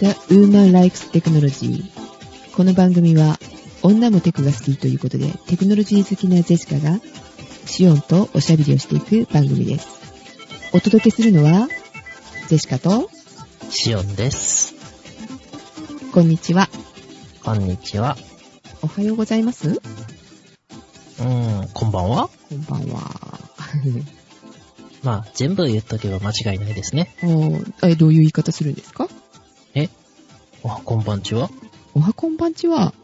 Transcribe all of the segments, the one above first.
The Woman Likes Technology この番組は女もテクが好きということでテクノロジー好きなジェシカがシオンとおしゃべりをしていく番組です。お届けするのはジェシカとシオンです。こんにちは。こんにちは。おはようございますうーん、こんばんはこんばんは。まあ、全部言っとけば間違いないですね。おーえ、どういう言い方するんですか？えおはこんばんちは？おはこんばんちは。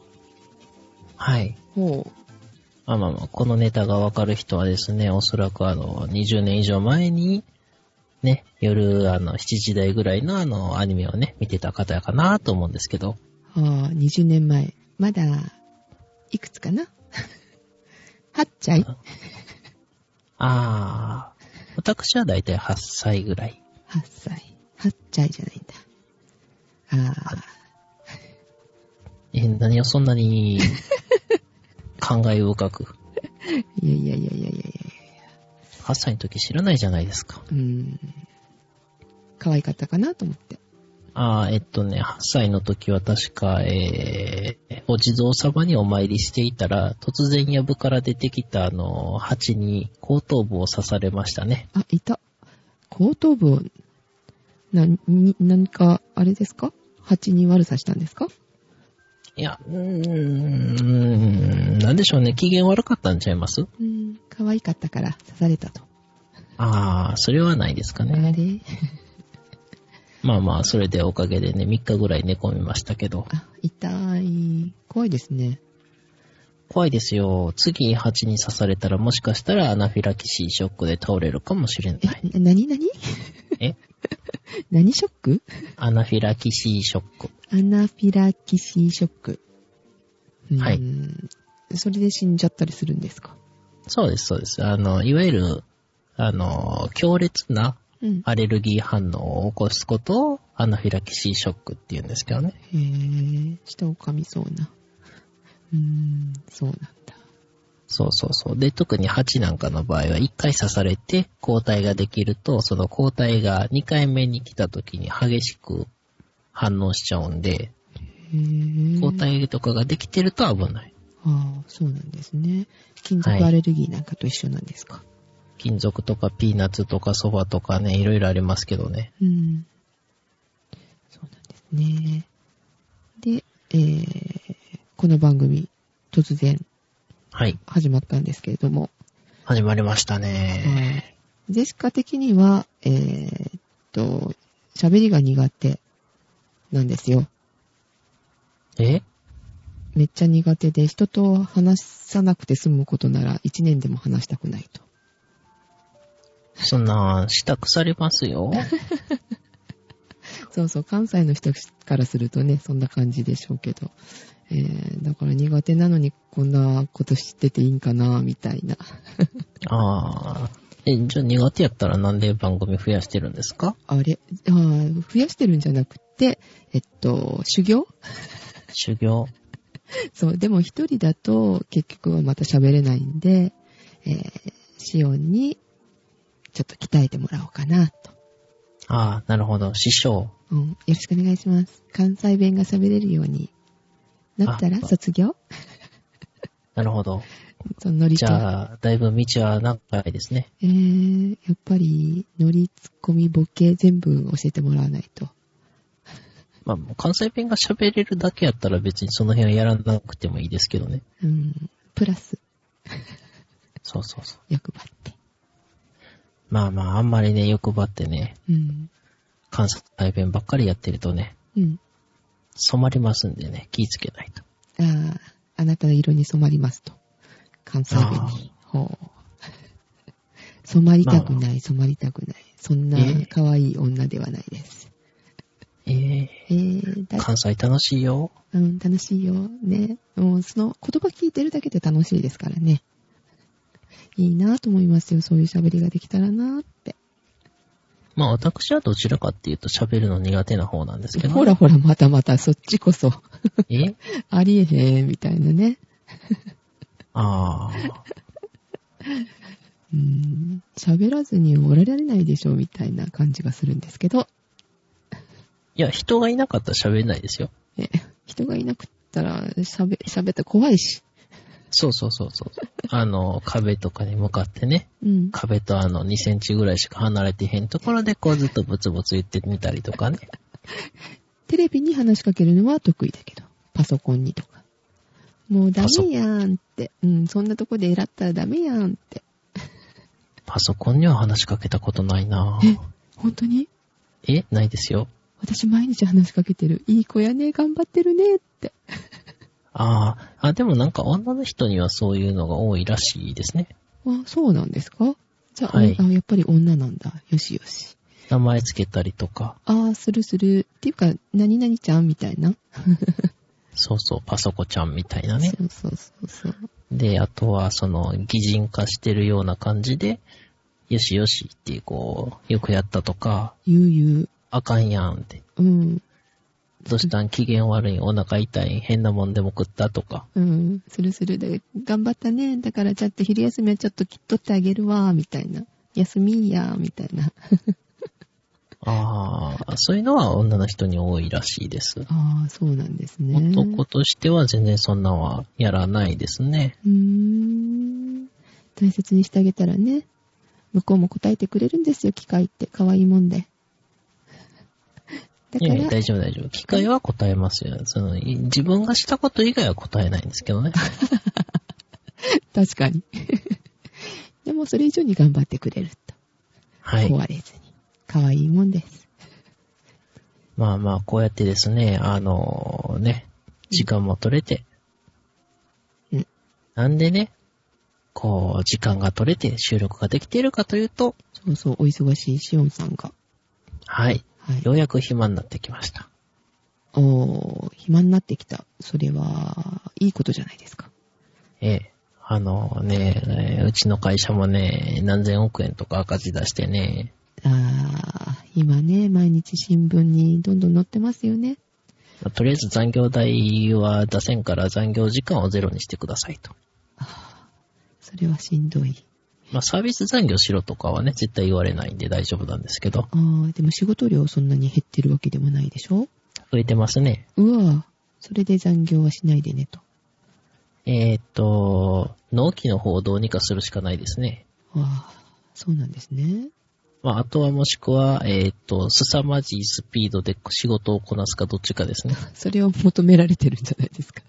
はい。ほう。まあまあまあ、このネタがわかる人はですね、おそらくあの、20年以上前に、ね、夜、あの、7時台ぐらいのあの、アニメをね、見てた方やかなと思うんですけど、ああ、20年前。まだ、いくつかな ?8 歳あー、私はだいたい8歳ぐらい。?8 歳。8歳じゃないんだ。ああ、え、何をそんなに、考え深く？いやいやいやいやいやいや8歳の時知らないじゃないですか。うーん。可愛かったかなと思って。ああ、えっとね、8歳の時は確か、えー、お地蔵様にお参りしていたら、突然藪から出てきたあの、蜂に後頭部を刺されましたね。あ、いた。後頭部を、な、に、何か、あれですか？蜂に悪さしたんですか？いや、うーん、なんでしょうね、機嫌悪かったんちゃいます？うーん、可愛かったから刺されたと。ああ、それはないですかあね。れ？まあまあ、それでおかげでね、3日ぐらい寝込みましたけど。あ、痛い。怖いですね。怖いですよ。次蜂に刺されたらもしかしたらアナフィラキシーショックで倒れるかもしれない。え、なになにえ？何ショック？アナフィラキシーショック。アナフィラキシーショック。はいそれで死んじゃったりするんですか？そうです、そうです。あの、いわゆる、あの、強烈なうん。アレルギー反応を起こすことをアナフィラキシーショックって言うんですけどね。へぇー、舌を噛みそうな。うーん、そうなんだ。そうそうそう。で、特に蜂なんかの場合は1回刺されて抗体ができると、その抗体が2回目に来た時に激しく反応しちゃうんで。抗体とかができてると危ない。ああ、そうなんですね。金属アレルギーなんかと一緒なんですか？金属とかピーナッツとかそばとかね、いろいろありますけどね。うん。そうなんですね。で、えー、この番組、突然はい。始まったんですけれども、始まりましたね。ジェシカ的には、えーっと、喋りが苦手なんですよ。え？めっちゃ苦手で、人と話さなくて済むことなら一年でも話したくないと。そんな、舌腐りますよ。そうそう、関西の人からするとね、そんな感じでしょうけど。えー、だから苦手なのにこんなこと知ってていいんかな、みたいな。ああ。え、じゃあ苦手やったらなんで番組増やしてるんですか？あれ？あー増やしてるんじゃなくて、えっと、修行？修行？そう、でも一人だと結局はまた喋れないんで、えー、シオンにちょっと鍛えてもらおうかなと。ああ、なるほど。師匠。うん、よろしくお願いします。関西弁が喋れるようになったらあ卒業？なるほど。そのノリじと。ゃあ、だいぶ道は長いですね。えー、やっぱり、ノリ、ツッコミ、ボケ、全部教えてもらわないと。まあ、関西弁が喋れるだけやったら別にその辺はやらなくてもいいですけどね。うん、プラス、そうそうそう。欲張って。まあまあ、あんまりね、欲張ってね、うん、関西弁ばっかりやってるとね、うん。染まりますんでね、気ぃつけないと。ああ、あなたの色に染まりますと。関西弁あに。ほう。染まりたくない、染まりたくない。そんなえー可愛い女ではないです。えええー、だ関西楽しいよ。うん、楽しいよ。ね。もう、その言葉聞いてるだけで楽しいですからね。いいなぁと思いますよ。そういう喋りができたらなぁって。まあ私はどちらかっていうと喋るの苦手な方なんですけど。ほらほら、またまた、そっちこそ。え？ありえへん、みたいなね。ああ。うん。喋らずにおられないでしょ、みたいな感じがするんですけど。いや、人がいなかったら喋れないですよ。え、人がいなくったら喋、喋ったら怖いし。そうそうそうそう。あの、壁とかに向かってね、うん。壁とあの2センチぐらいしか離れてへんところでこうずっとブツブツ言ってみたりとかね。テレビに話しかけるのは得意だけど、パソコンにとか。もうダメやんって。うん、そんなとこで選ったらダメやんって。パソコンには話しかけたことないなえ、本当に？えないですよ。私毎日話しかけてる。いい子やね、頑張ってるねって。ああ、あ、でもなんか女の人にはそういうのが多いらしいですね。あ、そうなんですか？じゃあ、はいあ、やっぱり女なんだ。よしよし。名前つけたりとか。ああ、するする。っていうか、何々ちゃんみたいな？そうそう、パソコちゃんみたいなね。そうそうそうそう。で、あとはその擬人化してるような感じで、よしよしってこう、よくやったとか、ゆうゆあかんやんって。う。うん。どうしたん？機嫌悪い？お腹痛い？変なもんでも食った？とか。うん。するするで、頑張ったね。だからちょっと昼休みはちょっと切っとってあげるわ、みたいな。休みや、みたいな。ああ、そういうのは女の人に多いらしいです。ああ、そうなんですね。男としては全然そんなんはやらないですね。うーん。大切にしてあげたらね。向こうも答えてくれるんですよ、機械って。可愛いもんで。いやいや、ら、大丈夫大丈夫。機械は答えますよ。その、い自分がしたこと以外は答えないんですけどね。確かに。でもそれ以上に頑張ってくれると。はい。壊れずに。可愛いもんです。まあまあ、こうやってですね、あのね、時間も取れて。うんなんでね、こう、時間が取れて収録ができているかというと、そうそう、お忙しいシオンさんが。はい。はい。ようやく暇になってきました。おー、暇になってきた。それは、いいことじゃないですか。ええ。あのね、えーうちの会社もね、何千億円とか赤字出してね、あー、今ね、毎日新聞にどんどん載ってますよね。まあとりあえず残業代は出せんから残業時間をゼロにしてくださいと。それはしんどい。まあサービス残業しろとかはね、絶対言われないんで大丈夫なんですけど、あー、でも仕事量そんなに減ってるわけでもないでしょ？増えてますね。うわそれで残業はしないでねと。えーっと、納期の方をどうにかするしかないですね。わあ、そうなんですね。まあ、あとはもしくは、えーっと、凄まじいスピードで仕事をこなすかどっちかですね。それを求められてるんじゃないですか？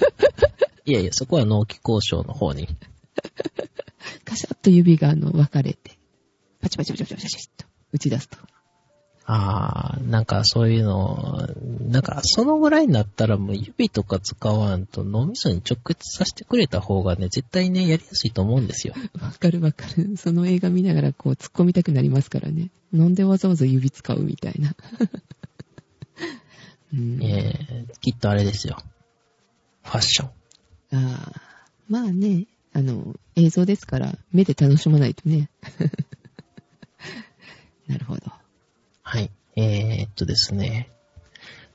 いやいや、そこは納期交渉の方に。カシャッと指があの分かれて、パチパチパチパチパチパチっと打ち出すと。あー、なんかそういうの、なんかそのぐらいになったらもう指とか使わんと脳みそに直結させてくれた方がね、絶対ね、やりやすいと思うんですよ。わかるわかる。その映画見ながらこう突っ込みたくなりますからね。なんでわざわざ指使うみたいな。うん、えー、きっとあれですよ。ファッション。ああまあね、あの、映像ですから目で楽しまないとね。なるほど。はい。えー、っとですね。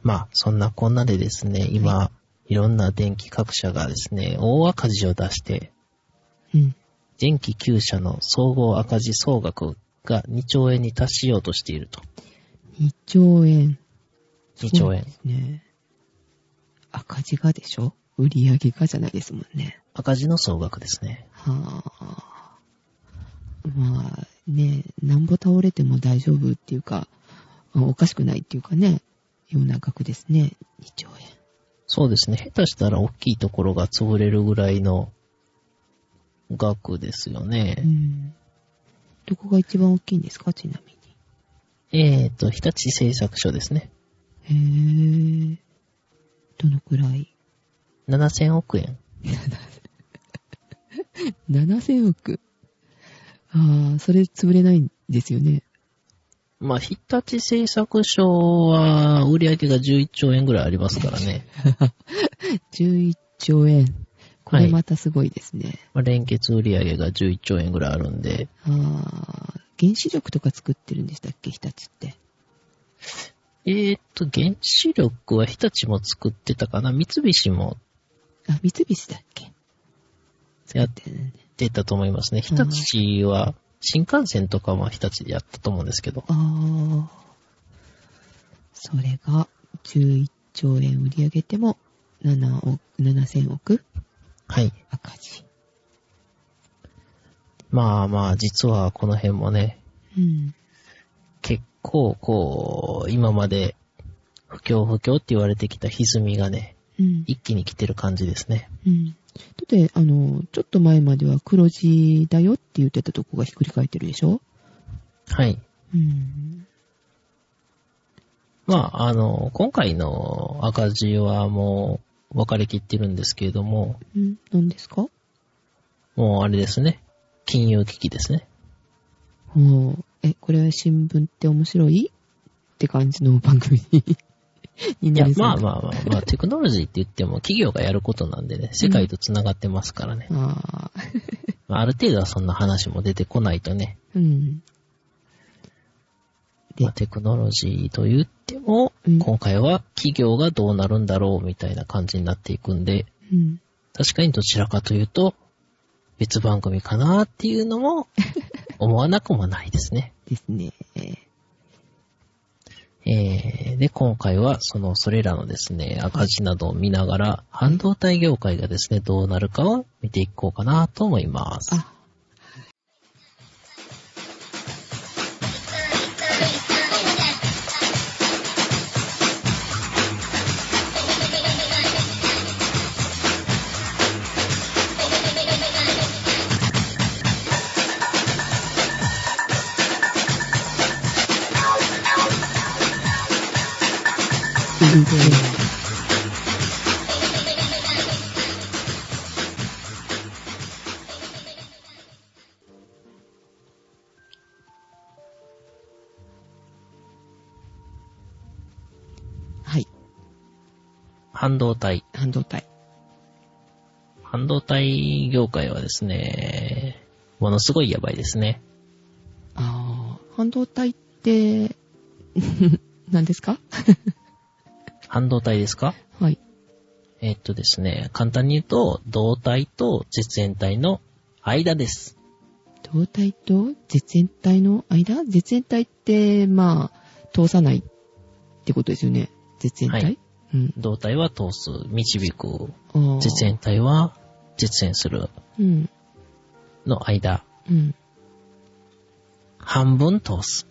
まあ、そんなこんなでですね、今、いろんな電気各社がですね、大赤字を出して、うん。電気9社の総合赤字総額が2兆円に達しようとしていると。2兆円。2兆円そうで。すね。赤字がでしょ？売り上げがじゃないですもんね。赤字の総額ですね。はあ。まあね、なんぼ倒れても大丈夫っていうか、あおかしくないっていうかね、ような額ですね。2兆円。そうですね。下手したら大きいところが潰れるぐらいの額ですようね。ん。どこが一番大きいんですか？ちなみえーと、日立製作所ですね。に。へえ。どのくらい？7000億円。?7000 億。ああ、それ潰れないんですよね。まあ、日立製作所は売り上げが11兆円ぐらいありますからね。11兆円。これまたすごいですね。まあ、連結売り上げが11兆円ぐらいあるんで、ああ、原子力とか作ってるんでしたっけ？日立って。えーと、原子力は日立も作ってたかな？三菱もあ、三菱だっけ？やってたと思いますね。日うん立は、新幹線とかも日立でやったと思うんですけど。ああ。それが11兆円売り上げても7億、7000億？はい。赤字。まあまあ、実はこの辺もね、うん。結構こう、今まで不況不況って言われてきた歪みがね、うん。一気に来てる感じですね。うん。だって、あの、ちょっと前までは黒字だよって言ってたとこがひっくり返ってるでしょ？はい。うん。まあ、あの、今回の赤字はもう分かれきってるんですけれども、うん。何ですか？もうあれですね。金融危機ですね。ほう。え、これは新聞って面白い？って感じの番組ににいやまあだまあまあ、まあ、テクノロジーって言っても企業がやることなんでね、世界と繋がってますからね。ああ。まあ、ある程度はそんな話も出てこないとね、うん。でまあ、テクノロジーと言っても、うん今回は企業がどうなるんだろうみたいな感じになっていくんで、うん。確かにどちらかというと、別番組かなっていうのも、思わなくもないですね。ですね。えー、で、今回は、その、それらのですね、赤字などを見ながら、半導体業界がですね、どうなるかを見ていこうかなと思います。あ、半導体。半導体。半導体業界はですね、ものすごいやばいですね。ああ、半導体って、何ですか？半導体ですか？はい。えーっとですね、簡単に言うと、導体と絶縁体の間です。導体と絶縁体の間？絶縁体って、まあ、通さないってことですよね。絶縁体、はいうん。導体は通す、導く。あー絶縁体は絶縁するうん。の間。うん。半分通す。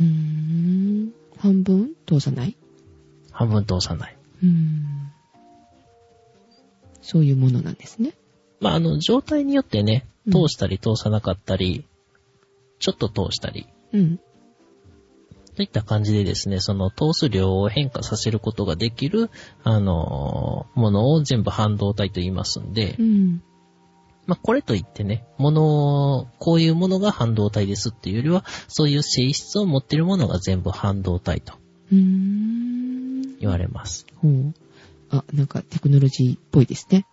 うーん。半分通さない？半分通さない。うーん。そういうものなんですね。まあ、あの、状態によってね、うん通したり通さなかったり、ちょっと通したり、うん。といった感じでですね、その通す量を変化させることができる、あのーものを全部半導体と言いますんでう、ん。まあ、これといってね、もの、こういうものが半導体ですっていうよりは、そういう性質を持っているものが全部半導体と。言われます。ほう。あ、なんかテクノロジーっぽいですね。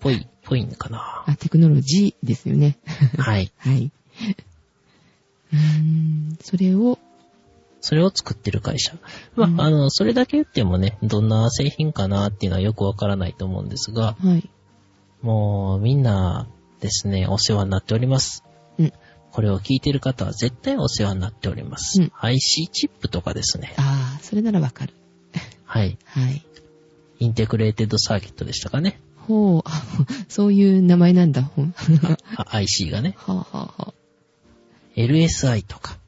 ぽい、ぽいんかな。あ、テクノロジーですよね。はい。はい。うーん。それを、それを作ってる会社。まあ、うんあの、それだけ言ってもね、どんな製品かなっていうのはよくわからないと思うんですが、はい。もうみんなですね、お世話になっております。うん。これを聞いてる方は絶対お世話になっております。うん IC チップとかですね。ああ、それならわかる。はい。はい。 integrated circuit でしたかね。ほう、あそういう名前なんだ。ほんはあ IC がね。あ、はあはあ、LSI とか、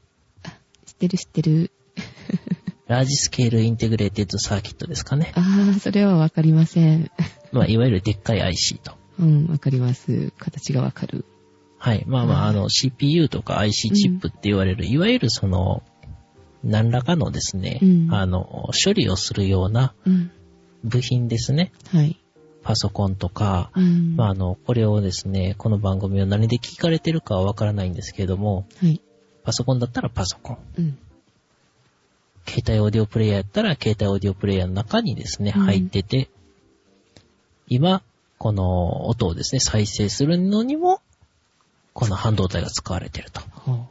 知ってる知ってる。large scale integrated circuit ですかね。ああ、それはわかりません。まあ、いわゆるでっかい IC と。うん、わかります。形がわかる。はい。まあまあ、はいあの、CPU とか IC チップって言われる、いわゆるその、何らかのですね、うんあの、処理をするようなうん。部品ですね。はい。パソコンとか、うん。まああの、これをですね、この番組を何で聞かれてるかはわからないんですけれども、はい。パソコンだったらパソコン。うん。携帯オーディオプレイヤーやったら携帯オーディオプレイヤーの中にですね、うん入ってて、今、この音をですね、再生するのにも、この半導体が使われていると。ほまあ、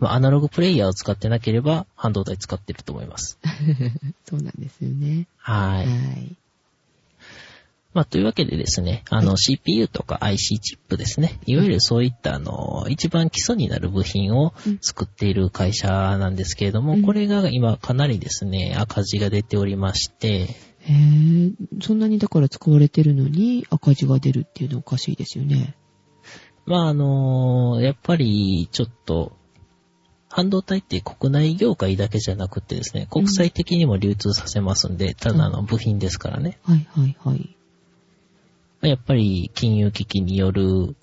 アナログプレイヤーを使ってなければ、半導体使ってると思います。う。そうなんですよね。は。はいい。まあ、というわけでですね、あの、CPU とか IC チップですね。いわゆるそういった、あの、一番基礎になる部品を作っている会社なんですけれども、うんこれが今かなりですね、赤字が出ておりまして、へぇそんなにだから使われてるのに赤字が出るっていうのはおかしいですよね。まあ、あの、やっぱり、ちょっと、半導体って国内業界だけじゃなくてですね、国際的にも流通させますんで、ただの部品ですからね。はいはいはい。やっぱり金融危機による、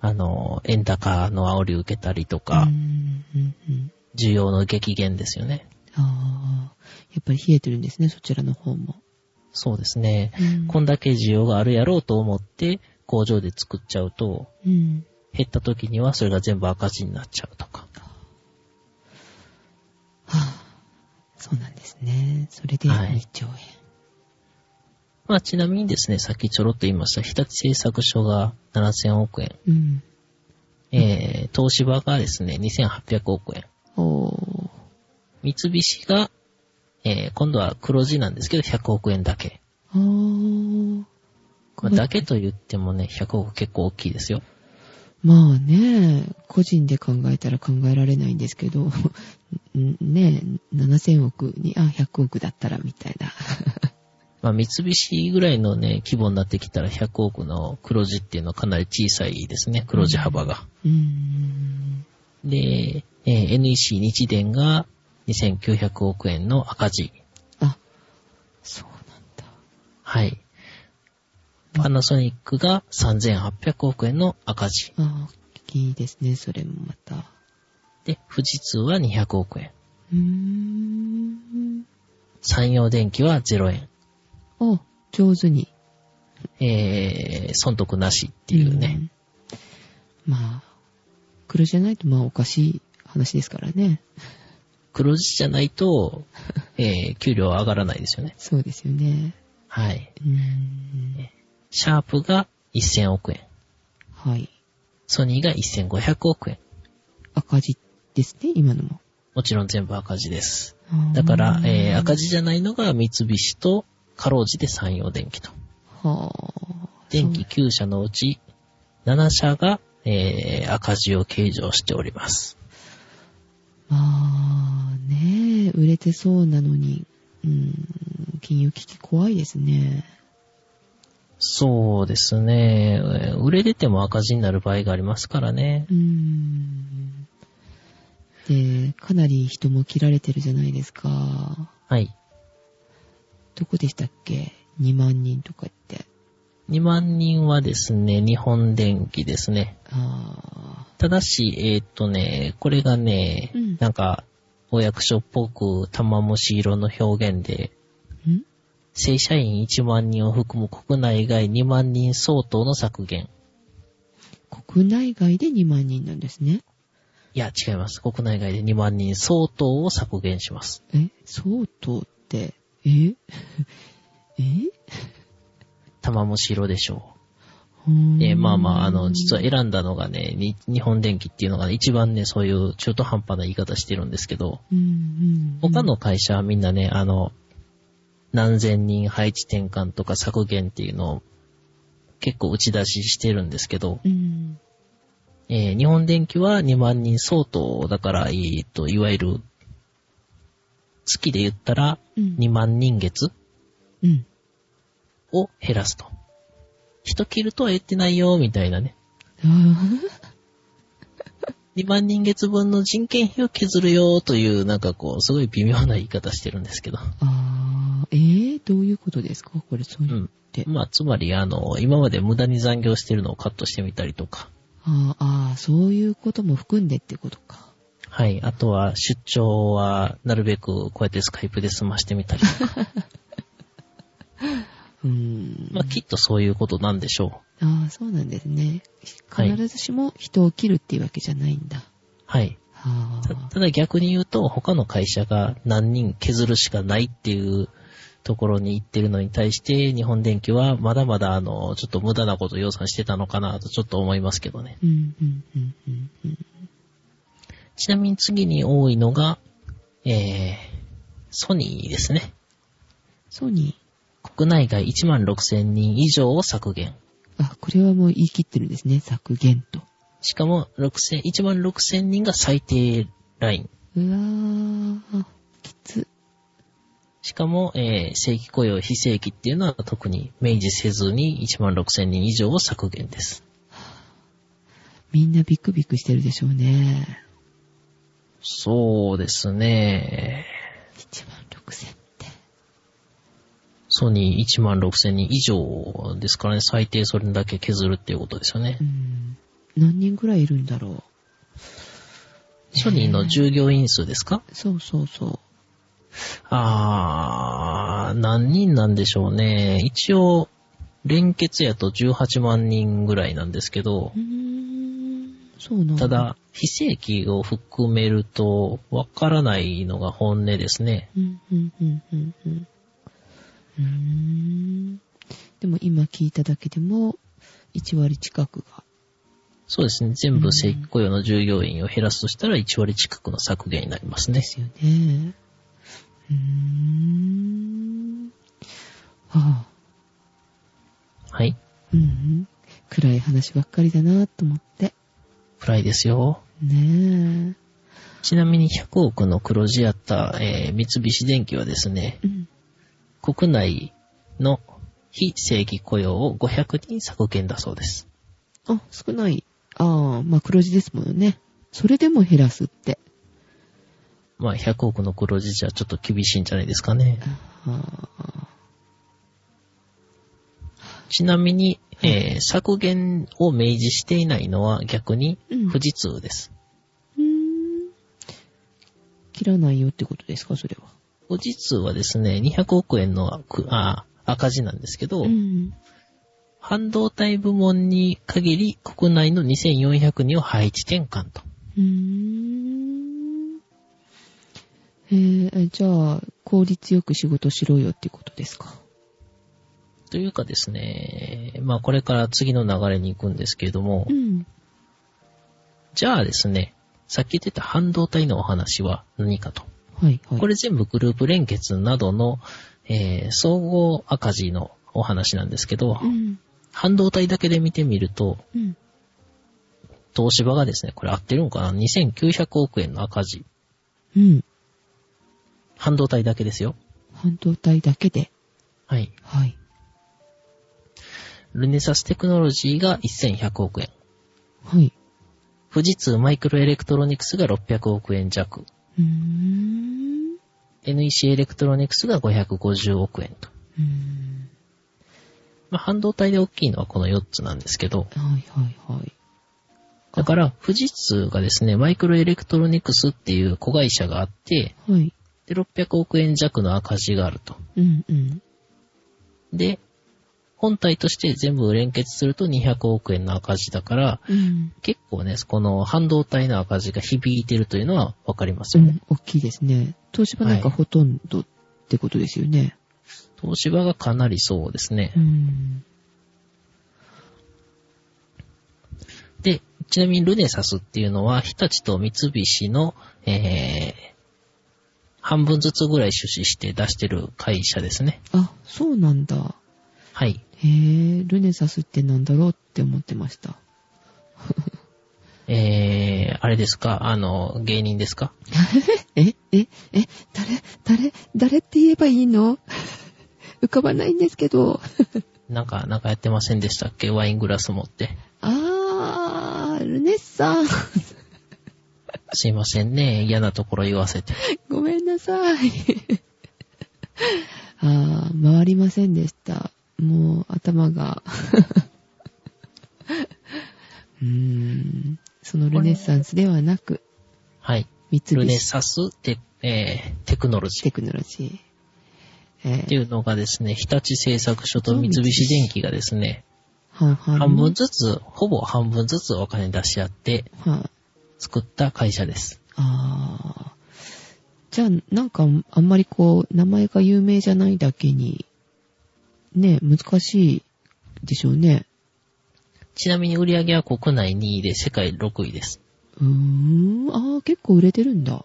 あの、円高の煽り受けたりとか、うんうんうん需要の激減ですよね。ああ、やっぱり冷えてるんですね、そちらの方も。そうですね。うんこんだけ需要があるやろうと思って工場で作っちゃうと、うん。減った時にはそれが全部赤字になっちゃうとか。はあ、そうなんですね。それではい2兆円。まあちなみにですね、さっきちょろっと言いました、日立製作所が7000億円、うん。えー、東芝がですね、2800億円。三菱が、えー、今度は黒字なんですけど100億円だけ。まあ、だけと言ってもね、100億結構大きいですよ。まあね、個人で考えたら考えられないんですけど、ん ね、7000億に、あ、100億だったらみたいな。まあ、三菱ぐらいのね、規模になってきたら100億の黒字っていうのはかなり小さいですね、黒字幅が。うーん。で、えー NEC 日電が2900億円の赤字。あ、そうなんだ。はい。パナソニックが3800億円の赤字。あ、いいですね、それもまた。で、富士通は200億円。うーん。山陽電機は0円。あ、上手に。えー、損得なしっていうね。うん。まあ、黒じゃないとまあおかしい話ですからね。黒字じゃないと、えー、給料上がらないですよね。そうですよね。はい。うーん。シャープが1000億円。はい。ソニーが1500億円。赤字ですね、今のも。もちろん全部赤字です。だから、えー、赤字じゃないのが三菱と、かろうじて山陽電機と。はあ。電気9社のうち、7社が、えー、赤字を計上しております。まあね、売れてそうなのに、うん、金融危機怖いですね。そうですね。えー売れてても赤字になる場合がありますからねう。ん。で、かなり人も切られてるじゃないですか。はい。どこでしたっけ ?2 万人とかって。2万人はですね、日本電機ですね。あただし、えーっとね、これがね、うんなんか、お役所っぽく玉虫色の表現で、正社員1万人を含む国内外2万人相当の削減。国内外で2万人なんですね。いや、違います。国内外で2万人相当を削減します。え相当って、え？え？玉虫色でしょう。えーまあまあ、あの、実は選んだのがね、に日本電機っていうのが一番ね、そういう中途半端な言い方してるんですけど、うんうん、他の会社はみんなね、あの、何千人配置転換とか削減っていうのを結構打ち出ししてるんですけど、うん。えー日本電機は2万人相当だから、えーと、いわゆる、月で言ったらうん。2万人月うん。を減らすと。人切るとは言ってないよ、みたいなね。あ2万人月分の人件費を削るよ、という、なんかこう、すごい微妙な言い方してるんですけど。ーあー、えー、どういうことですか？これ、そういうう。ん。まあ、つまり、あの、今まで無駄に残業してるのをカットしてみたりとか。あーあー、そういうことも含んでってことか。はい。あとは、出張は、なるべくこうやってスカイプで済ましてみたりとか。うーん。まあ、きっとそういうことなんでしょう。ああ、そうなんですね。はい必ずしも人を切るっていうわけじゃないんだ。はい。はあ。たただ逆に言うと、他の会社が何人削るしかないっていうところに行ってるのに対して、日本電機はまだまだあの、ちょっと無駄なこと予算してたのかなとちょっと思いますけどね。ちなみに次に多いのが、えー、ソニーですね。ソニ国内外1万6000人以上を削減。あ、これはもう言い切ってるんですね。削減と。しかも、6000、1万6000人が最低ライン。うわー、きつ。しかも、えー正規雇用、非正規っていうのは特に明示せずに1万6000人以上を削減です。みんなビクビクしてるでしょうね。そうですね。1万6000って。ソニー1万6000人以上ですからね、最低それだけ削るっていうことですよねう。ん。何人ぐらいいるんだろソニーの従業員数ですか？う。そうそうそう。あー、何人なんでしょうね。一応、連結やと18万人ぐらいなんですけど。そうなんた、だ、非正規を含めると、わからないのが本音ですね。うん、うん、うん、うん、うん。うーん。でも今聞いただけでも、1割近くが。そうですね。全部正規雇用の従業員を減らすとしたら1割近くの削減になりますねで。すよね。うーん。はあ、はい。うん、うん。暗い話ばっかりだなと思って。暗いですよ。ねちなみに100億の黒字やった、えー三菱電機はですねえ。、うん。国内の非正規雇用を500人削減だそうです。あ、少ない。ああ、まあ黒字ですもんね。それでも減らすって。まあ100億の黒字じゃちょっと厳しいんじゃないですかね。ちなみに、えー削減を明示していないのは逆にうん富士通です。うーん。切らないよってことですか、それは。富士通はですね、200億円の赤字なんですけど、うん。半導体部門に限り国内の2400人を配置転換と。うーん。えー、じゃあ、効率よく仕事しろよってことですか？というかですね、まあこれから次の流れに行くんですけれども、うん。じゃあですね、さっき言ってた半導体のお話は何かと。はい、はい。これ全部グループ連結などの、えー総合赤字のお話なんですけど、うん。半導体だけで見てみると、うん。東芝がですね、これ合ってるのかな ?2900 億円の赤字。うん。半導体だけですよ。半導体だけで？はい。はい。ルネサステクノロジーが1100億円。はい。富士通マイクロエレクトロニクスが600億円弱。うーん。NEC エレクトロニクスが550億円と。うーん。まあ、半導体で大きいのはこの4つなんですけど、はい、はい、はい。だから、富士通がですね、マイクロエレクトロニクスっていう子会社があって、はい。で、600億円弱の赤字があると。うん、うん。で、本体として全部連結すると200億円の赤字だから、うん。結構ね、この半導体の赤字が響いてるというのはわかりますよね。うん、大きいですね。東芝なんかはいほとんどってことですよね。東芝がかなりそうですねう。ん。で、ちなみにルネサスっていうのは、日立と三菱の、えー、半分ずつぐらい出資して出してる会社ですね。あ、そうなんだ。はい。へえ、ルネサスってなんだろうって思ってました。えー、あれですか？あの、芸人ですか？えええ誰誰誰って言えばいいの？浮かばないんですけど。なんか、なんかやってませんでしたっけ？ワイングラス持って。あー、ルネッサンス。すいませんね。嫌なところ言わせて。ごめんなさい。あー、回りませんでした。もう頭が。うーん。そのルネッサンスではなく、はい。三ルネ菱サステ、えー、テクノロジー。テクノロジー。えー、っていうのがですね、日立製作所と三菱電機がですね、半分ずつ、ほぼ半分ずつお金出し合ってはい、作った会社です。あー。じゃあ、なんか、あんまりこう、名前が有名じゃないだけに、ね、難しいでしょうね。ちなみに売上は国内2位で世界6位です。うーん、あー、結構売れてるんだ。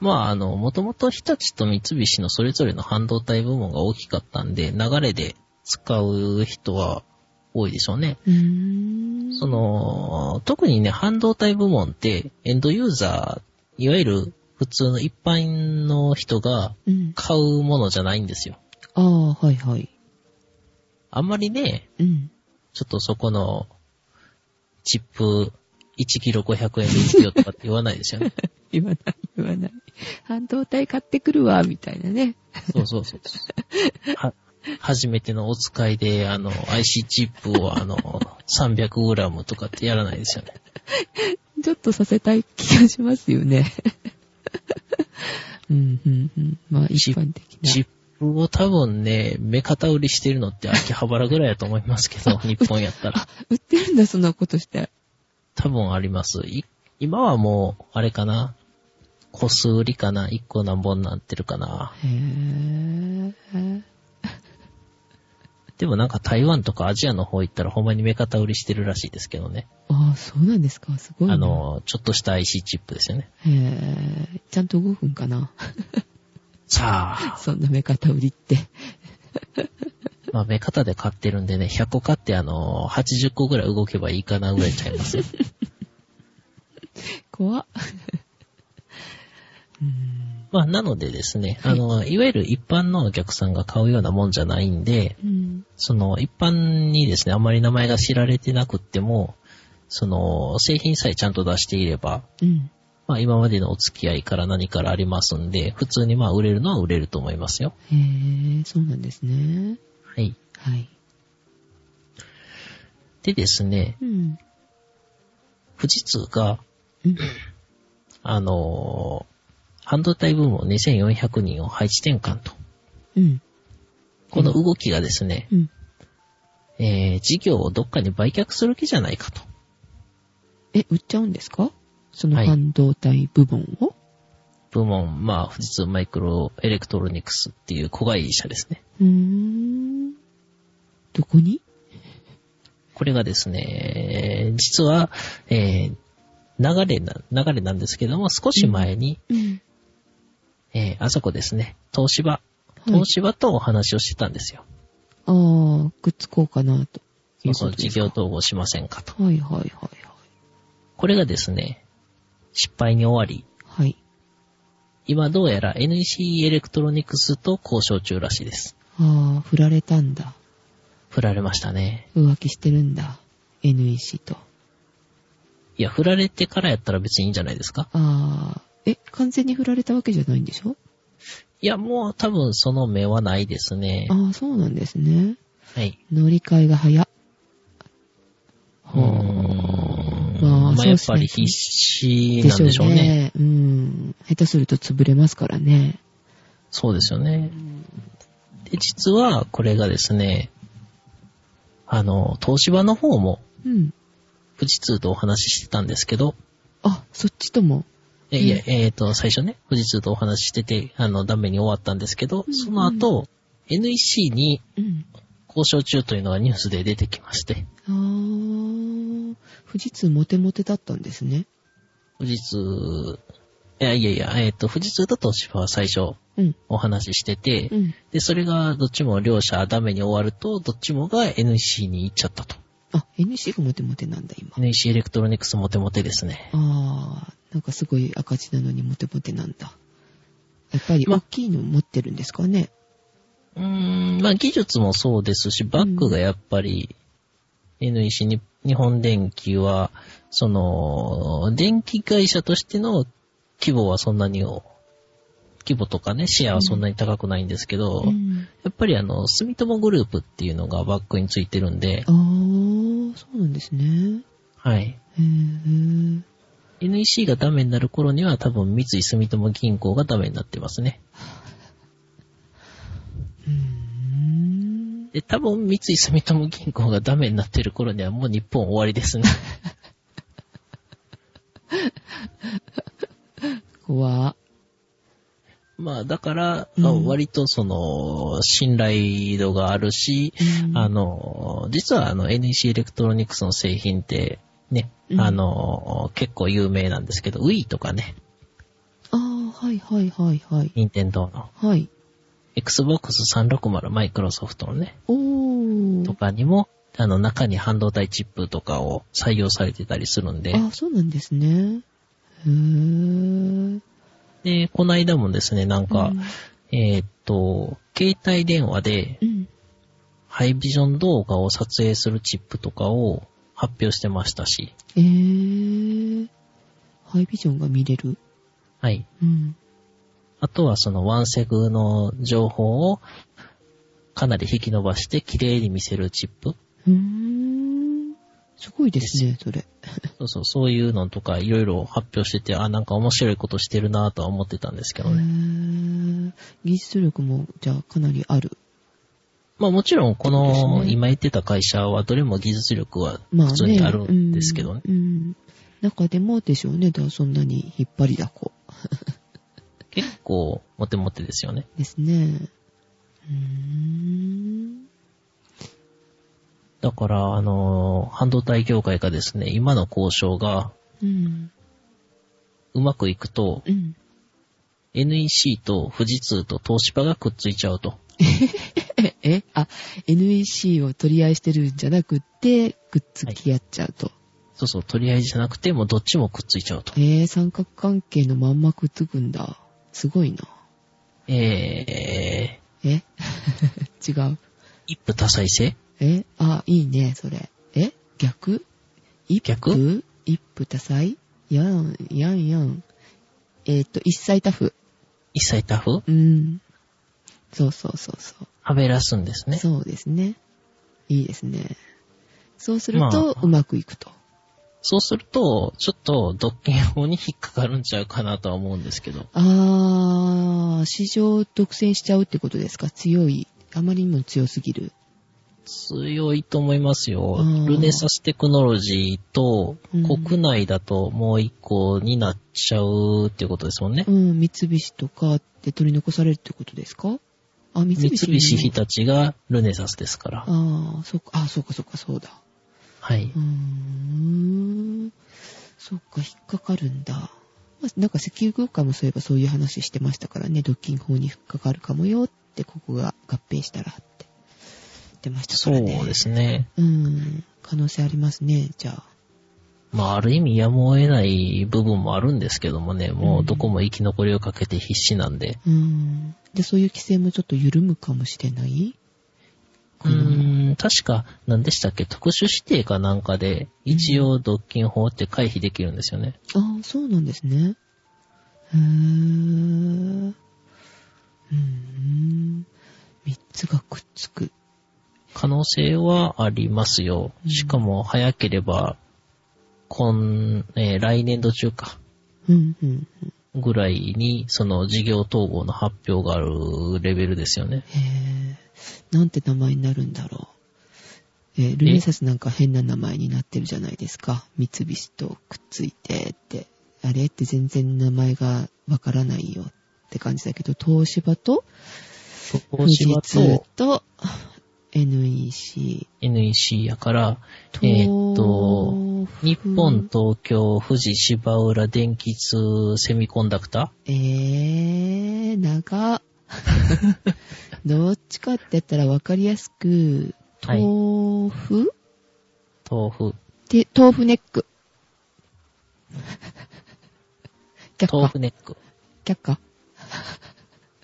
まあ、あの、もともと日立と三菱のそれぞれの半導体部門が大きかったんで、流れで使う人は多いでしょうね。うーん。その、特にね、半導体部門って、エンドユーザー、いわゆる普通の一般の人がうん。買うものじゃないんですよ。ああ、はいはい。あんまりね、うん。ちょっとそこの、チップ1キロ500円でいいよとかって言わないですよね。言わない、言わない。半導体買ってくるわ、みたいなね。そうそうそうそう。は、初めてのお使いで、あの、IC チップをあの、300g とかってやらないですよね。ちょっとさせたい気がしますよね。うん、うん、うん。まあ、一般的な。チップを多分ね、目方売りしてるのって秋葉原ぐらいだと思いますけど、日本やったら。売ってるんだ、そんなことして。多分あります。い今はもう、あれかな。個数売りかな。1個何本なってるかな。へぇでもなんか台湾とかアジアの方行ったらほんまに目方売りしてるらしいですけどね。ああ、そうなんですか。すごいな。あ、の、ちょっとした IC チップですよね。へぇちゃんと5分かな。さあ、そんな目方売りって。まあ目方で買ってるんでね、100個買ってあの、80個ぐらい動けばいいかなぐらいちゃいますよ。怖っ。うんまあなのでですね、はいあの、いわゆる一般のお客さんが買うようなもんじゃないんで、うん。その一般にですね、あまり名前が知られてなくっても、その製品さえちゃんと出していれば、うん。まあ今までのお付き合いから何からありますんで、普通にまあ売れるのは売れると思いますよ。へぇそうなんですね。はい。はい。でですね、うん。富士通が、うん。あのー半導体部門2400人を配置転換と。うん。この動きがですね、うん。えー、事業をどっかに売却する気じゃないかと。え、売っちゃうんですか？そのはい半導体部門を、部門、まあ、富士通マイクロエレクトロニクスっていう子会社ですね。うーん。どこに？これがですね、実は、えー、流れな、流れなんですけども、少し前に、うん。えー、あそこですね、東芝、はい東芝とお話をしてたんですよ。ああ、くっつこうかな、といそうそう、事。業統合しませんかと。はいはいはいはい。これがですね、失敗に終わり、はい。今どうやら NEC エレクトロニクスと交渉中らしいです。ああ、振られたんだ。振られましたね。浮気してるんだ。NEC と。いや、振られてからやったら別にいいんじゃないですか？ああ、え、完全に振られたわけじゃないんでしょ？いや、もう多分その目はないですね。ああ、そうなんですね。はい。乗り換えが早っ。うーほんまあまあ、やっぱり必死なんでしょうね。うん。下手すると潰れますからね。そうですよね。で、実はこれがですね、あの、東芝の方もうん。富士通とお話ししてたんですけど、あ、そっちとも。えいや、えっ、と、最初ね、富士通とお話ししてて、あの、ダメに終わったんですけど、うんその後、NEC にうん。交渉中というのがニュースで出てきまして、あー、富士通モテモテだったんですね。富士通、いやいやいや、えっ、と、富士通と東芝は最初うん。お話ししてて、うん。で、それがどっちも両者ダメに終わると、どっちもが NEC に行っちゃったと。あ、NC がモテモテなんだ、今。NEC エレクトロニクスモテモテですね。あー、なんかすごい赤字なのにモテモテなんだ。やっぱりま大きいの持ってるんですかね。うーん、まあ技術もそうですし、バックがやっぱり、NEC に、日本電機は、その、電気会社としての規模はそんなに、規模とかね、シェアはそんなに高くないんですけど、うん。やっぱりあの、住友グループっていうのがバックについてるんであ、ー、そうなんですね。はい。へー。NEC がダメになる頃には多分三井住友銀行がダメになってますね。で、多分三井住友銀行がダメになってる頃にはもう日本終わりですね。怖まあ、だから、うん割とその、信頼度があるし、うんあの、実はあの NEC エレクトロニクスの製品って、ね、うんあの、結構有名なんですけど、Wii とかね、あー、はいはいはいはいはい。任天堂の。はい。Xbox 360マイクロソフトのね、おー。とかにも、あの、中に半導体チップとかを採用されてたりするんで、あ、そうなんですね。へー。で、この間もですね、なんか、うんえーっと、携帯電話でうん。ハイビジョン動画を撮影するチップとかを発表してましたし、えー。ハイビジョンが見れるはい。うん。あとはそのワンセグの情報をかなり引き伸ばして綺麗に見せるチップ。うーん。すごいですね、それ。そうそう、そういうのとかいろいろ発表してて、あ、なんか面白いことしてるなとは思ってたんですけへどね。ー。技術力も、じゃあかなりある。まあもちろんこのね今言ってた会社はどれも技術力はまあね。普通にあるんですけどね。うん。うん中でもでしょうね。だそんなに引っ張りだこ。結構モテモテですよね。ですね。うーん。だから、あの、半導体業界がですね、今の交渉がうん。うまくいくと、うん。NEC と富士通と東芝がくっついちゃうと。え、えあ、NEC を取り合いしてるんじゃなくって、くっつき合っちゃうと。そうそう、とりあえずじゃなくて、もうどっちもくっついちゃうと。えー、三角関係のまんまくっつくんだ。すごいな。ええ？違う。ー、一夫多妻制え？あ、いいね、それ。え？逆？一逆？夫一夫多妻やん、やんやん。えっ、と、一妻多夫。一妻多夫うん。そうそうそうそはべらすんですう。ね。そうですね。いいですね。そうするまと、あうまくいくと。そうすると、ちょっと、独権法に引っかかるんちゃうかなとは思うんですけど。あー、市場独占しちゃうってことですか？強い。あまりにも強すぎる。強いと思いますようん。ルネサステクノロジーとうん、国内だともう一個になっちゃうっていうことですもんねう。ん、三菱とかって取り残されるってことですか？あ、三三菱。菱日立がルネサスですから。あー、そっか、あ、そっかそっか、そうだ。はい。うーん。そっか、引っかかるんだ。まあなんか石油業界もそういえばそういう話してましたからね、ドッキング法に引っかかるかもよって、ここが合併したらって言ってましたかそうらね。ですね。うん。可能性ありますね、じゃあ。まあ、ある意味やむを得ない部分もあるんですけどもね、もうどこも生き残りをかけて必死なんで。うん。で、そういう規制もちょっと緩むかもしれない？うーん、確か、何でしたっけ、特殊指定かなんかで、一応独禁法って回避できるんですよね。ああ、そうなんですね。へー。うーん。三つがくっつく。可能性はありますよ。うんしかも早ければ、今、えー来年度中か。ぐらいに、その事業統合の発表があるレベルですよね。へー。なんて名前になるんだろう。えールネサスなんか変な名前になってるじゃないですか。三菱とくっついてって。あれ？って全然名前がわからないよって感じだけど、東芝と東芝通とと NEC。NEC やから、えーっと、日本、東京、富士、芝浦、電気通、セミコンダクタえー、長。どっちかって言ったらわかりやすく、はい豆腐、豆腐、で、豆腐ネック。豆腐ネック。却下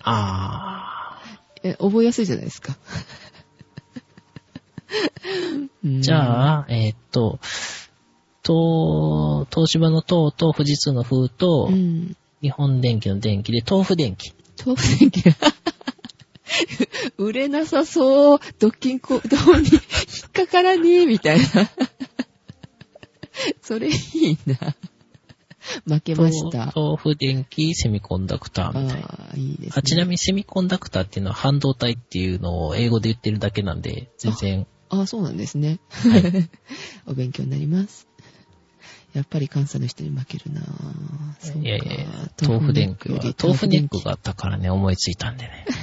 あえ、覚えやすいじゃないですか。ー。じゃあ、えーっと、東、東芝の東と富士通の風と、うん。日本電機の電気で豆腐電気。豆腐電気。売れなさそう。ドッキンコ、どうに引っかからねえ、みたいな。それいいな。負けました。豆腐電気、セミコンダクターみたいな。ああ、いいですね。あちなみにセミコンダクターっていうのは半導体っていうのを英語で言ってるだけなんで、全然、ああ、そうなんですね。はい。お勉強になります。やっぱり関西の人に負けるな。ぁ。そうか。いやいやいや、豆腐電気は、豆腐ネックがあったからね、思いついたんでね。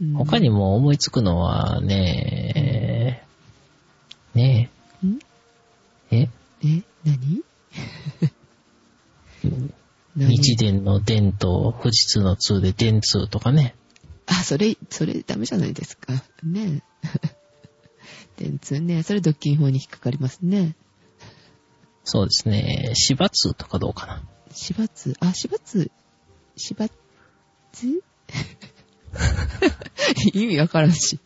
うん。他にも思いつくのはね、ねん。え、え？え、何？何？一電の電と富士通の通で電通とかね。あ、それ、それダメじゃないですか。ね 電通ね。それ独禁法に引っかかりますね。そうですね。芝通とかどうかな。芝通、あ、芝通、芝通 意味わからんし。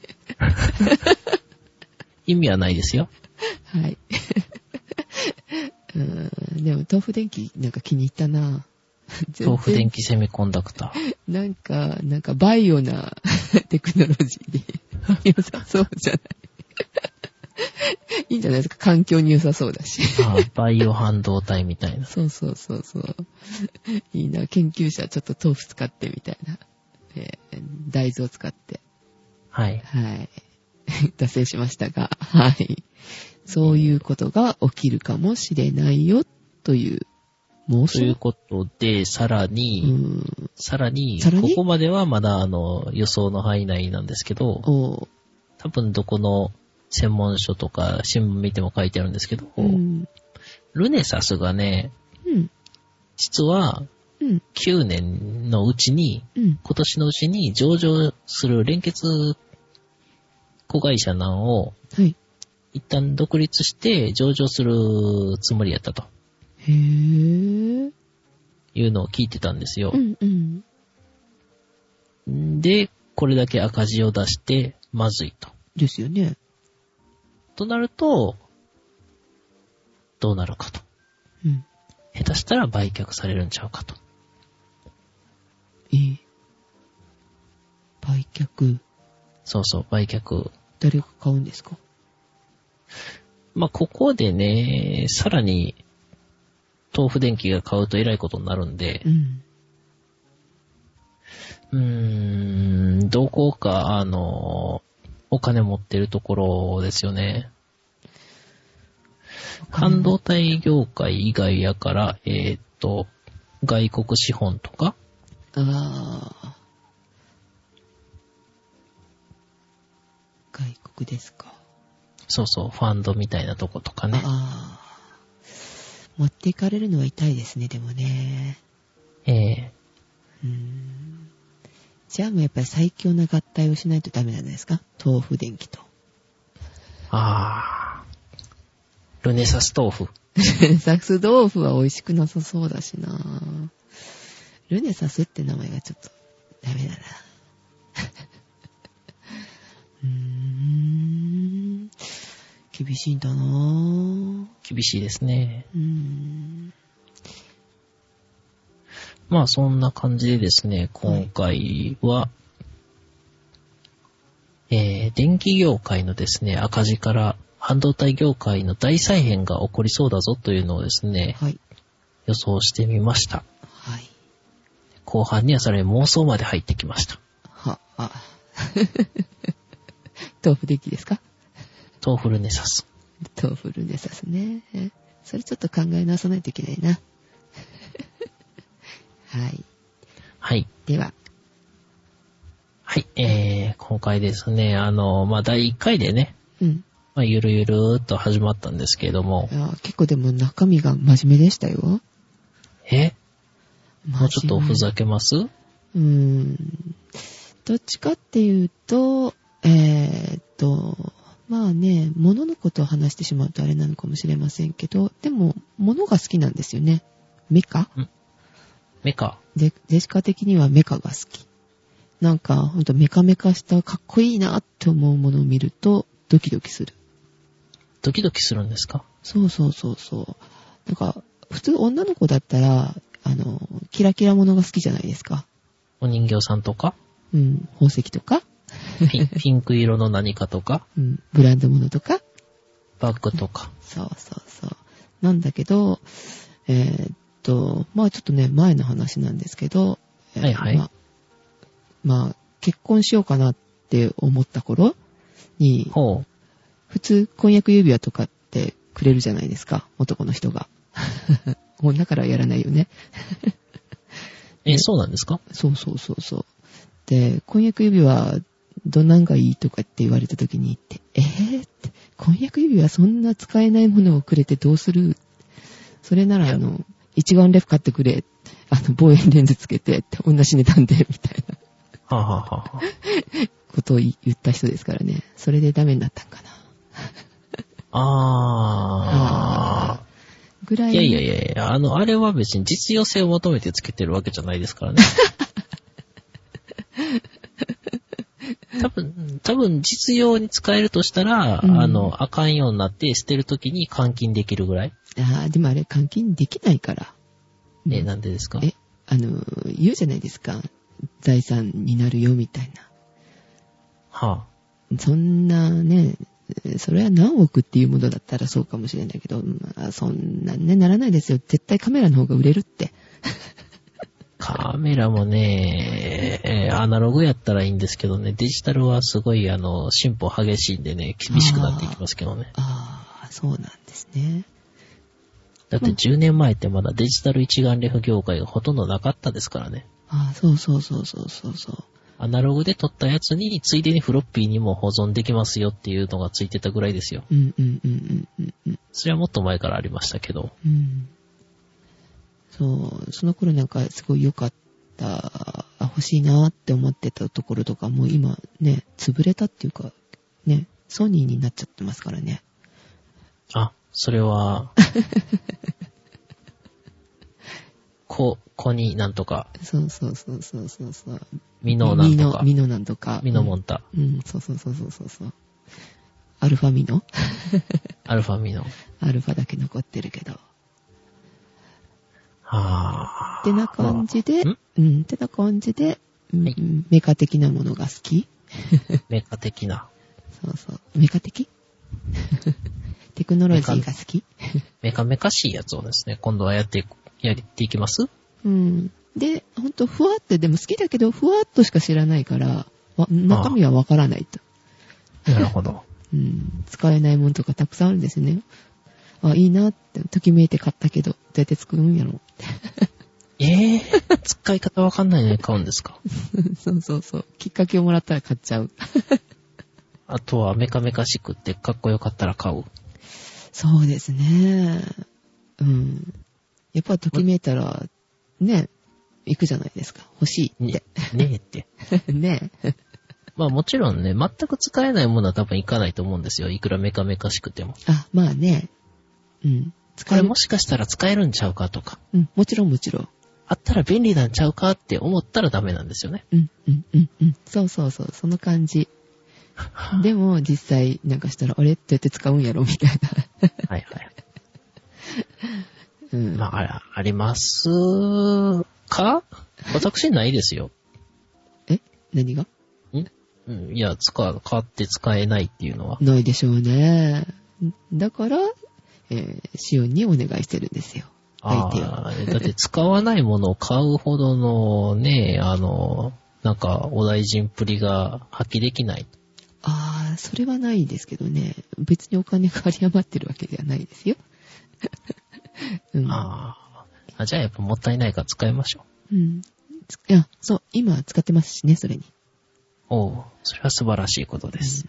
意味はないですよ。はい。うーん、でも豆腐電気なんか気に入ったな豆腐電気セミコンダクター。なんか、なんかバイオな テクノロジーで 良さそうじゃない？いいんじゃないですか環境に良さそうだし。あバイオ半導体みたいな。そうそうそうそう。いいな、研究者ちょっと豆腐使ってみたいな。えー大豆を使って。はい。はい。脱線しましたが、はい。そういうことが起きるかもしれないよ、という妄という想。ことで、さらうに、ん。さらに、ここまではまだあの、予想の範囲内なんですけど、お多分どこの専門書とか新聞見ても書いてあるんですけど、うん。ルネサスがね、うん。実はうん。9年のうちに、うん。今年のうちに上場する連結子会社なんをはい。一旦独立して上場するつもりやったとへぇー。いうのを聞いてたんですよう。んうん。で、これだけ赤字を出してまずいと。ですよね。となると、どうなるかと。うん。下手したら売却されるんちゃうかと。ええ売却、そうそう、売却。誰が買うんですか？まあ、ここでね、さらに、豆腐電気が買うと偉いことになるんでう、ん。うーん、どこか、あの、お金持ってるところですよね。半導体業界以外やから、えーっと、外国資本とか、ああ。外国ですか。そうそう、ファンドみたいなとことかね。ああ。持っていかれるのは痛いですね、でもね。ええうーん。じゃあもうやっぱり最強な合体をしないとダメなんですか？豆腐電気と。あー。ルネサス豆腐。サクス豆腐は美味しくなさそうだしなルネサスって名前がちょっとダメだな。厳しいんだなぁ。厳しいですね。うーん。まあそんな感じでですね、今回は、えー、電気業界のですね、赤字から半導体業界の大再編が起こりそうだぞというのをですね、はい。予想してみました。はい。後半にはさらに妄想まで入ってきました。は、あ。豆腐電気ですか？豆腐ルネサス。豆腐ルネサスね。それちょっと考え直さないといけないな。はい。はい。では、はい。えー、今回ですね、あの、まあ、第1回でね、うん。まあ、ゆるゆるーっと始まったんですけれどもい、や結構でも中身が真面目でしたよ。え？もうちょっとふけ。ざけます？うーん。どっちかっていうと、えーっと、まあね、物のことを話してしまうとあれなのかもしれませんけど、でも、物が好きなんですよね。メカ？メカ？で、デシカ的にはメカが好き。なんか、ほんとメカメカしたかっこいいなって思うものを見ると、ドキドキする。ドキドキするんですか？そうそうそうそう。なんか、普通女の子だったら、あの、キラキラものが好きじゃないですか。お人形さんとか？うん、宝石とか、ピンピンク色の何かとか？うん、ブランドものとか？バッグとか。そうそうそう。なんだけど、えーっと、まあちょっとね、前の話なんですけど、えーはいはいまあ、まあ結婚しようかなって思った頃に、ほう。普通婚約指輪とかってくれるじゃないですか、男の人が。女からはやらないよね。え、ねそうなんですか？そうそうそうそう。で、婚約指輪、どんなんがいいとかって言われた時に言って、えー、って、婚約指輪そんな使えないものをくれてどうする？それならあの、一眼レフ買ってくれ。あの、望遠レンズつけて、同じ値段で、みたいなはあ、はあはあ、ことを言った人ですからね。それでダメになったんかな。あぐらー。い。いやいやいやいや、あの、あれは別に実用性を求めてつけてるわけじゃないですからね。多分、多分実用に使えるとしたら、うんあの、あかんようになって捨てるときに換金できるぐらい？ああ、でもあれ換金できないから。え、うんなんでですか？え、あの、言うじゃないですか。財産になるよ、みたいはな。そんなね、それは何億っていうものだったらそうかもしれないけど、まあ、そんなね、ならないですよ。絶対カメラの方が売れるって。あ、カメラもね、えーアナログやったらいいんですけどね、デジタルはすごい、あの、進歩激しいんでね、厳しくなっていきますけどね。ああ、そうなんですね。だって10年前ってまだデジタル一眼レフ業界がほとんどなかったですからね。ああ、そうそうそうそうそうそう。アナログで撮ったやつに、ついでにフロッピーにも保存できますよっていうのがついてたぐらいですよ。うんうんうんうんうんうん。それはもっと前からありましたけど。うん。そう、その頃なんかすごい良かった、あ欲しいなって思ってたところとかもう今ね、潰れたっていうか、ね、ソニーになっちゃってますからね。あ、それは、こ、こになんとか、そうそうそうそうそうそう。ミノなんとか、ミノなんとか。ミノモンタ、うん、そうそうそうそうそうそう。アルファミノアルファミノ。アルファだけ残ってるけど。はぁ。ってな感じで、ん？うん、ってな感じで、うんはいメカ的なものが好き メカ的な。そうそう。メカ的？テクノロジーが好きメカメカしいやつをですね、今度はやっていく、やっていきます？うん。で、ほんと、ふわって、でも好きだけど、ふわっとしか知らないから、わ中身はわからないと。なるほど。うん。使えないものとかたくさんあるんですね。あ、いいなって、ときめいて買ったけど、どうやって作るんやろ。え えー、使い方わかんないのに買うんですか？そうそうそう。きっかけをもらったら買っちゃう。あとはメカメカしくってかっこよかったら買う。そうですね。うん。やっぱときめいたら、ね、行くじゃないですか。欲しいっねて。、ねえって。ねまあもちろんね、全く使えないものは多分いかないと思うんですよ。いくらメカメカしくても。あ、まあね。うん。使えるこれも。しかしたら使えるんちゃうかとか、うん、もちろんもちろん。あったら便利なんちゃうかって思ったらダメなんですよね。うん、うん、うん、うん。そうそうそう、その感じ。でも、実際、なんかしたら、あれ？どうやって使うんやろみたいな。はいはい。うん。まあ、あれありますか？私ないですよ。え？何が？ん？うん、いや、使う、買って使えないっていうのは。ないでしょうね。だから、えー、シオンにお願いしてるんですよ。相手を。ああ、だって使わないものを買うほどのね、あの、なんか、お大臣っぷりが発揮できない。ああ、それはないですけどね。別にお金が有り余ってるわけではないですよ。うん。ああ。じゃあやっぱもったいないから使いましょうん。ついや、そう、今使ってますしね、それに。う。おう、それは素晴らしいことです。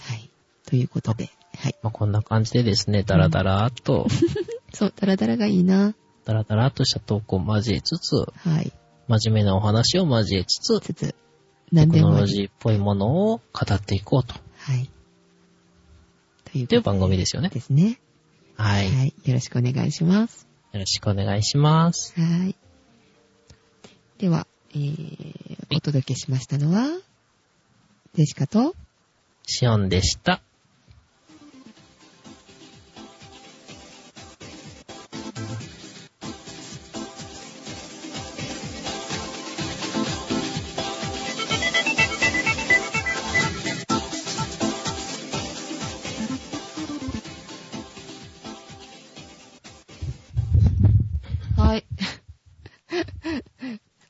はい。ということで、はい。まあ、こんな感じでですね、ダラダラーっと、そう、ダラダラがいいな。ダラダラーっとした投稿を交えつつ、はい。真面目なお話を交えつつ、つつ、テクノロ。ジーっぽいものを語っていこうと。はい。というという番組ですよね。ですね。はい。よはい。よろしくお願いします。ろしくお願いします。はい。では、えー、お届けしましたのは、デシカと、シオンでした。